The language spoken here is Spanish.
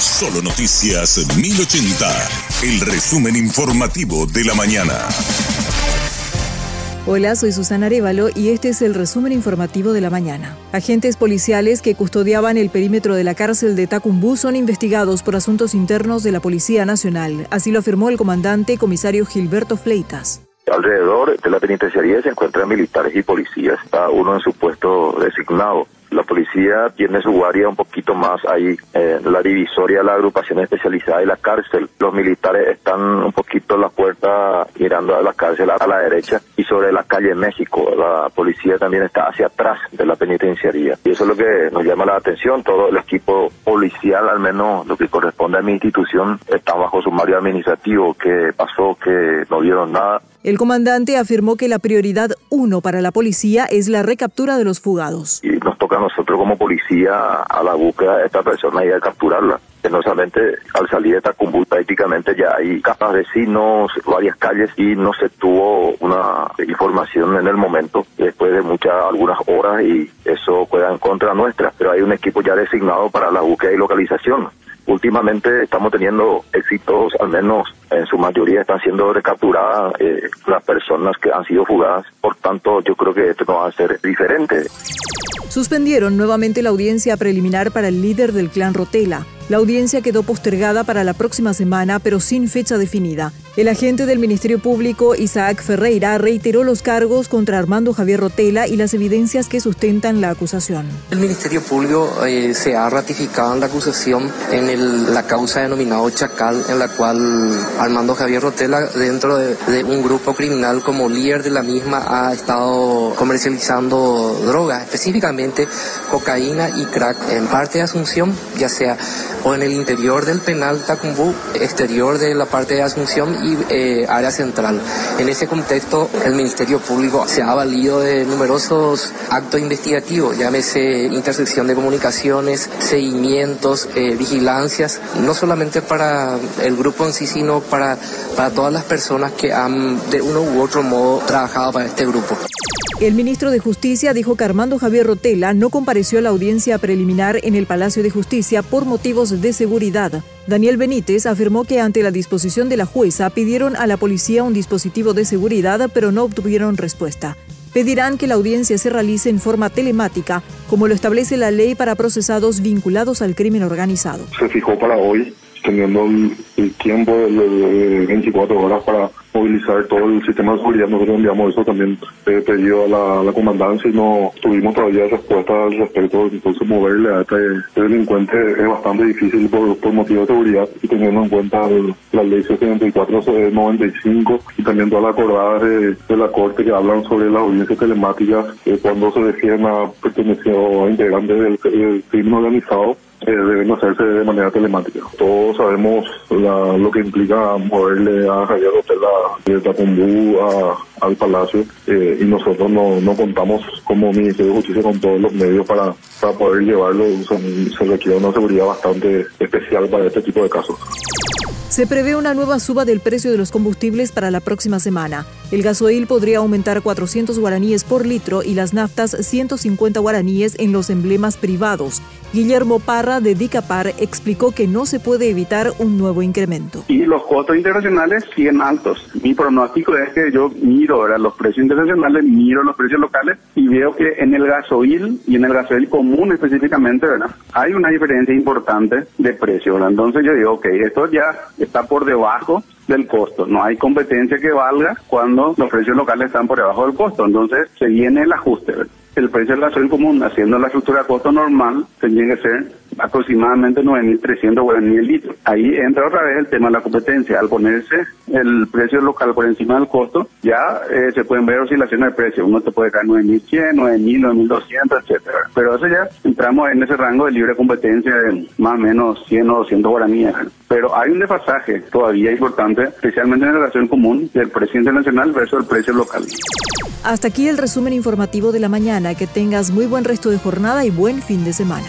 Solo Noticias 1080, el resumen informativo de la mañana. Hola, soy Susana Arevalo y este es el resumen informativo de la mañana. Agentes policiales que custodiaban el perímetro de la cárcel de Tacumbú son investigados por asuntos internos de la Policía Nacional. Así lo afirmó el comandante comisario Gilberto Fleitas. Alrededor de la penitenciaría se encuentran militares y policías, cada uno en su puesto designado. La policía tiene su guardia un poquito más ahí en la divisoria, la agrupación especializada y la cárcel. Los militares están un poquito en la puerta mirando a la cárcel a la derecha y sobre la calle México. La policía también está hacia atrás de la penitenciaría. Y eso es lo que nos llama la atención. Todo el equipo policial, al menos lo que corresponde a mi institución, está bajo sumario administrativo. ¿Qué pasó? Que no vieron nada. El comandante afirmó que la prioridad uno para la policía es la recaptura de los fugados. Y nos toca nosotros como policía a la búsqueda de esta persona y a capturarla. No solamente al salir de Tacumbú prácticamente ya hay capas vecinos, varias calles y no se tuvo una información en el momento después de muchas, algunas horas y eso queda en contra nuestra. Pero hay un equipo ya designado para la búsqueda y localización últimamente estamos teniendo éxitos, al menos en su mayoría están siendo recapturadas eh, las personas que han sido fugadas, por tanto yo creo que esto no va a ser diferente. Suspendieron nuevamente la audiencia preliminar para el líder del clan Rotela. La audiencia quedó postergada para la próxima semana, pero sin fecha definida. El agente del Ministerio Público, Isaac Ferreira, reiteró los cargos contra Armando Javier Rotela y las evidencias que sustentan la acusación. El Ministerio Público eh, se ha ratificado en la acusación en la causa denominada Chacal, en la cual Armando Javier Rotela, dentro de, un grupo criminal como líder de la misma, ha estado comercializando drogas, específicamente cocaína y crack en parte de Asunción, ya sea o en el interior del penal Tacumbú, exterior de la parte de Asunción y eh, área central. En ese contexto, el Ministerio Público se ha valido de numerosos actos investigativos, llámese intersección de comunicaciones, seguimientos, eh, vigilancias, no solamente para el grupo en sí, sino para, para todas las personas que han de uno u otro modo trabajado para este grupo. El ministro de Justicia dijo que Armando Javier Rotela no compareció a la audiencia preliminar en el Palacio de Justicia por motivos de seguridad. Daniel Benítez afirmó que ante la disposición de la jueza pidieron a la policía un dispositivo de seguridad pero no obtuvieron respuesta. Pedirán que la audiencia se realice en forma telemática, como lo establece la ley para procesados vinculados al crimen organizado. Se fijó para hoy, teniendo el, tiempo de 24 horas para movilizar todo el sistema de seguridad. Nosotros enviamos eso también eh, pedido a la, comandancia y no tuvimos todavía respuesta al respecto. Entonces moverle a este, delincuente es bastante difícil por, por motivo de seguridad y teniendo en cuenta la ley 7495 y también todas las acordadas de, la Corte que hablan sobre las audiencias telemáticas eh, cuando se refieren a pertenecientes a integrantes del, del crimen organizado eh, deben hacerse de manera telemática. Todos sabemos lo que implica moverle a Javier Rotela de Tacumbú al Palacio eh, y nosotros no, no contamos como Ministerio de Justicia con todos los medios para, para poder llevarlo. Se, se requiere una seguridad bastante especial para este tipo de casos. Se prevé una nueva suba del precio de los combustibles para la próxima semana. El gasoil podría aumentar 400 guaraníes por litro y las naftas 150 guaraníes en los emblemas privados. Guillermo Parra de Dicapar explicó que no se puede evitar un nuevo incremento. Y los costos internacionales siguen altos. Mi pronóstico es que yo miro ahora los precios internacionales, miro los precios locales y veo que en el gasoil y en el gasoil común específicamente, ¿verdad? Hay una diferencia importante de precio, ¿verdad? Entonces yo digo, ok, esto ya está por debajo del costo. No hay competencia que valga cuando los precios locales están por debajo del costo. Entonces se viene el ajuste. El precio del gasoil común, haciendo la estructura de costo normal, tendría que ser aproximadamente 9.300 guaraníes el litro. Ahí entra otra vez el tema de la competencia. Al ponerse el precio local por encima del costo, ya eh, se pueden ver oscilaciones de precio. Uno te puede caer 9.100, 9.000, 9.200, etcétera. Pero eso ya entramos en ese rango de libre competencia de más o menos 100 o 200 guaraníes. Pero hay un desfasaje todavía importante, especialmente en la relación común del precio internacional versus el precio local. Hasta aquí el resumen informativo de la mañana. Que tengas muy buen resto de jornada y buen fin de semana.